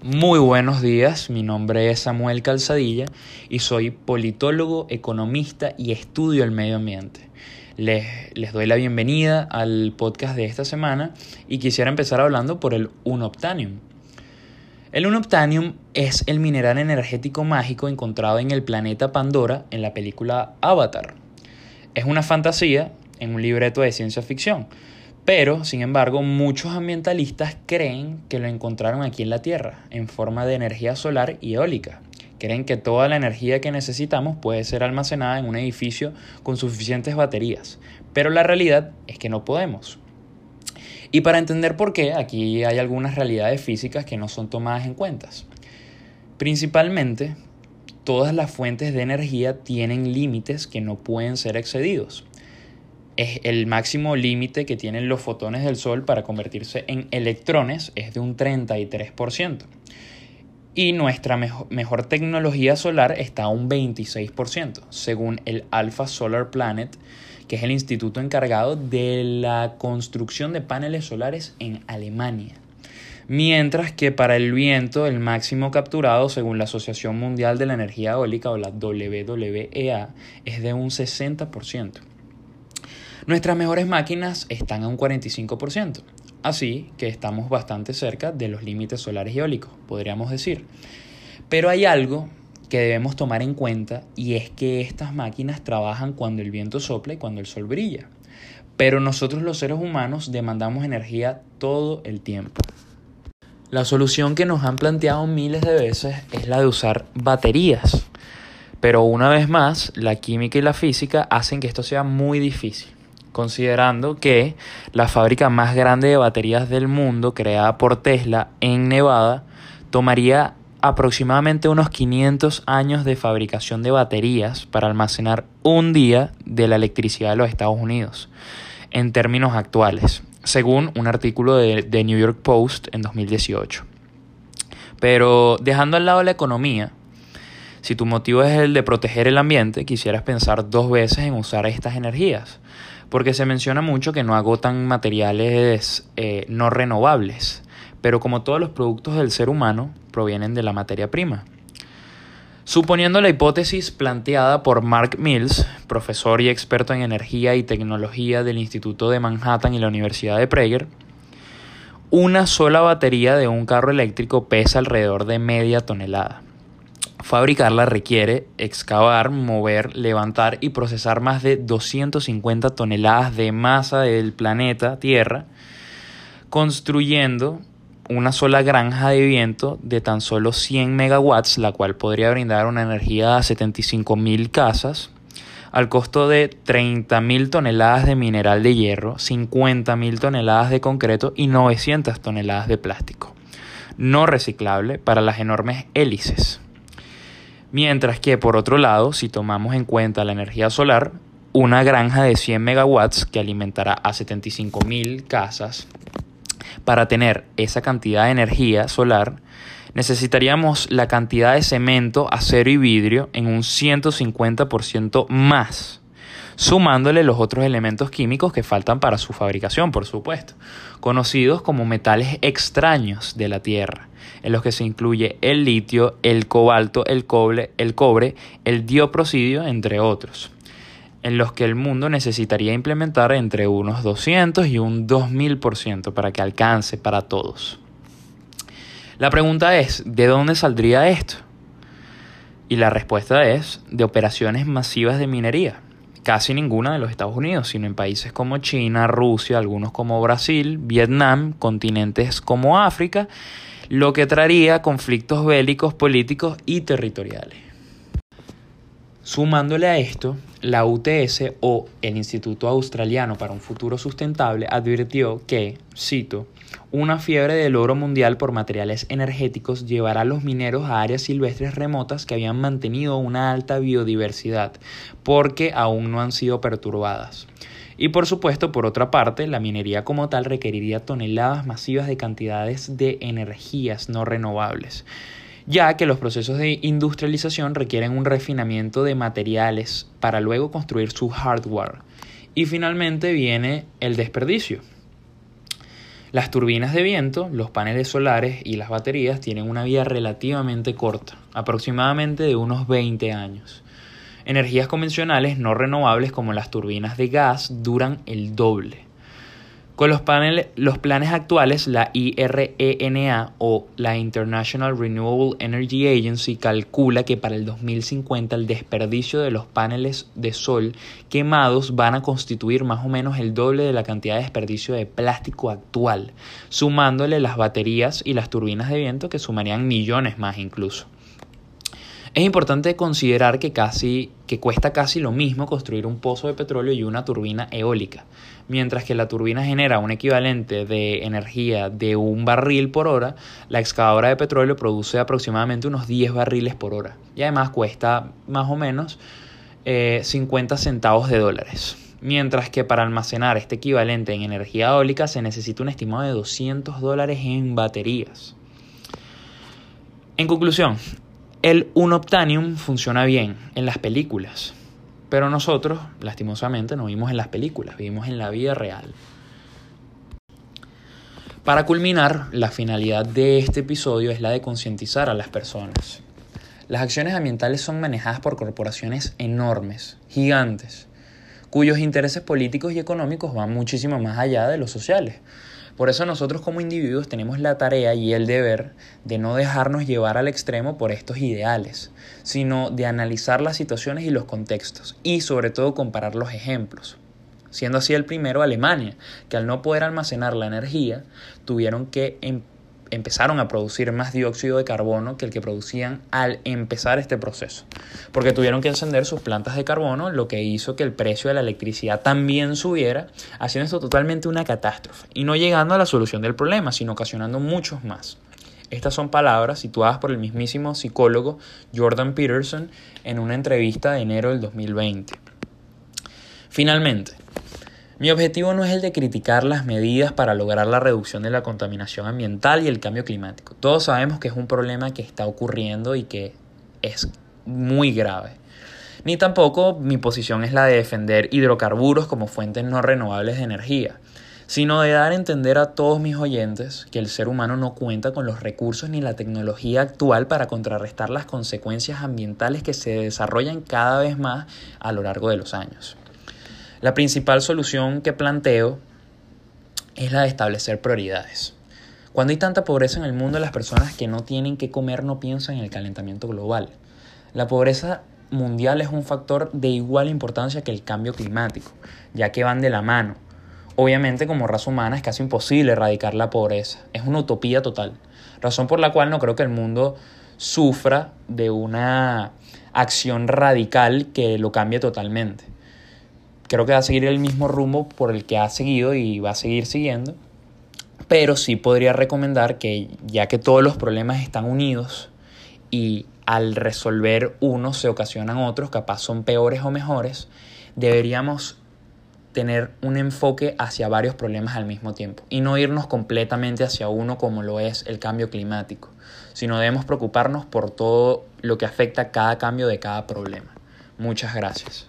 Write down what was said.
Muy buenos días, mi nombre es Samuel Calzadilla y soy politólogo, economista y estudio el medio ambiente. Les, les, doy la bienvenida al podcast de esta semana y quisiera empezar hablando por el unobtanium. El unobtanium es el mineral energético mágico encontrado en el planeta Pandora en la película Avatar. Es una fantasía en un libreto de ciencia ficción, pero, sin embargo, muchos ambientalistas creen que lo encontraron aquí en la Tierra, en forma de energía solar y eólica. Creen que toda la energía que necesitamos puede ser almacenada en un edificio con suficientes baterías, pero la realidad es que no podemos. Y para entender por qué, aquí hay algunas realidades físicas que no son tomadas en cuenta. Principalmente, todas las fuentes de energía tienen límites que no pueden ser excedidos es el máximo límite que tienen los fotones del Sol para convertirse en electrones es de un 33%. Y nuestra mejor, tecnología solar está a un 26%, según el Alpha Solar Planet, que es el instituto encargado de la construcción de paneles solares en Alemania. Mientras que para el viento el máximo capturado según la Asociación Mundial de la Energía Eólica o la WWEA es de un 60%. Nuestras mejores máquinas están a un 45%, así que estamos bastante cerca de los límites solares y eólicos, podríamos decir. Pero hay algo que debemos tomar en cuenta y es que estas máquinas trabajan cuando el viento sopla y cuando el sol brilla. Pero nosotros los seres humanos demandamos energía todo el tiempo. La solución que nos han planteado miles de veces es la de usar baterías. Pero una vez más, la química y la física hacen que esto sea muy difícil considerando que la fábrica más grande de baterías del mundo, creada por Tesla en Nevada, tomaría aproximadamente unos 500 años de fabricación de baterías para almacenar un día de la electricidad de los Estados Unidos, en términos actuales, según un artículo de, The New York Post en 2018. Pero dejando al lado la economía, si tu motivo es el de proteger el ambiente, quisieras pensar dos veces en usar estas energías, porque se menciona mucho que no agotan materiales eh, no renovables, pero como todos los productos del ser humano, provienen de la materia prima. Suponiendo la hipótesis planteada por Mark Mills, profesor y experto en energía y tecnología del Instituto de Manhattan y la Universidad de Prager, una sola batería de un carro eléctrico pesa alrededor de media tonelada. Fabricarla requiere excavar, mover, levantar y procesar más de 250 toneladas de masa del planeta Tierra, construyendo una sola granja de viento de tan solo 100 megawatts, la cual podría brindar una energía a 75.000 casas, al costo de 30.000 toneladas de mineral de hierro, 50.000 toneladas de concreto y 900 toneladas de plástico, no reciclable para las enormes hélices. Mientras que por otro lado, si tomamos en cuenta la energía solar, una granja de 100 megawatts que alimentará a 75.000 casas, para tener esa cantidad de energía solar, necesitaríamos la cantidad de cemento, acero y vidrio en un 150% más sumándole los otros elementos químicos que faltan para su fabricación, por supuesto, conocidos como metales extraños de la Tierra, en los que se incluye el litio, el cobalto, el cobre, el cobre, el dioprosidio, entre otros en los que el mundo necesitaría implementar entre unos 200 y un 2000% para que alcance para todos. La pregunta es, ¿de dónde saldría esto? Y la respuesta es, de operaciones masivas de minería casi ninguna de los Estados Unidos, sino en países como China, Rusia, algunos como Brasil, Vietnam, continentes como África, lo que traería conflictos bélicos, políticos y territoriales. Sumándole a esto, la UTS o el Instituto Australiano para un Futuro Sustentable advirtió que, cito, una fiebre del oro mundial por materiales energéticos llevará a los mineros a áreas silvestres remotas que habían mantenido una alta biodiversidad, porque aún no han sido perturbadas. Y por supuesto, por otra parte, la minería como tal requeriría toneladas masivas de cantidades de energías no renovables, ya que los procesos de industrialización requieren un refinamiento de materiales para luego construir su hardware. Y finalmente viene el desperdicio Las turbinas de viento, los paneles solares y las baterías tienen una vida relativamente corta, aproximadamente de unos 20 años. Energías convencionales no renovables como las turbinas de gas duran el doble. Con los, los planes actuales, la IRENA o la International Renewable Energy Agency calcula que para el 2050 el desperdicio de los paneles de sol quemados van a constituir más o menos el doble de la cantidad de desperdicio de plástico actual, sumándole las baterías y las turbinas de viento que sumarían millones más incluso. Es importante considerar que, casi, que cuesta casi lo mismo construir un pozo de petróleo y una turbina eólica, mientras que la turbina genera un equivalente de energía de un barril por hora, la excavadora de petróleo produce aproximadamente unos 10 barriles por hora y además cuesta más o menos 50 eh, centavos de dólares. Mientras que para almacenar este equivalente en energía eólica se necesita un estimado de 200 dólares en baterías. En conclusión, el unobtainium funciona bien en las películas, pero nosotros, lastimosamente, no vimos en las películas, vivimos en la vida real. Para culminar, la finalidad de este episodio es la de concientizar a las personas. Las acciones ambientales son manejadas por corporaciones enormes, gigantes, cuyos intereses políticos y económicos van muchísimo más allá de los sociales. Por eso nosotros como individuos tenemos la tarea y el deber de no dejarnos llevar al extremo por estos ideales, sino de analizar las situaciones y los contextos y sobre todo comparar los ejemplos. Siendo así el primero Alemania, que al no poder almacenar la energía, tuvieron que em empezaron a producir más dióxido de carbono que el que producían al empezar este proceso, porque tuvieron que encender sus plantas de carbono, lo que hizo que el precio de la electricidad también subiera, haciendo esto totalmente una catástrofe, y no llegando a la solución del problema, sino ocasionando muchos más. Estas son palabras situadas por el mismísimo psicólogo Jordan Peterson en una entrevista de enero del 2020. Finalmente, mi objetivo no es el de criticar las medidas para lograr la reducción de la contaminación ambiental y el cambio climático. Todos sabemos que es un problema que está ocurriendo y que es muy grave. Ni tampoco mi posición es la de defender hidrocarburos como fuentes no renovables de energía, sino de dar a entender a todos mis oyentes que el ser humano no cuenta con los recursos ni la tecnología actual para contrarrestar las consecuencias ambientales que se desarrollan cada vez más a lo largo de los años. La principal solución que planteo es la de establecer prioridades. Cuando hay tanta pobreza en el mundo, las personas que no tienen que comer no piensan en el calentamiento global. La pobreza mundial es un factor de igual importancia que el cambio climático, ya que van de la mano. Obviamente como raza humana es casi imposible erradicar la pobreza, es una utopía total, razón por la cual no creo que el mundo sufra de una acción radical que lo cambie totalmente creo que va a seguir el mismo rumbo por el que ha seguido y va a seguir siguiendo. Pero sí podría recomendar que ya que todos los problemas están unidos y al resolver unos se ocasionan otros, capaz son peores o mejores, deberíamos tener un enfoque hacia varios problemas al mismo tiempo y no irnos completamente hacia uno como lo es el cambio climático, sino debemos preocuparnos por todo lo que afecta cada cambio de cada problema. Muchas gracias.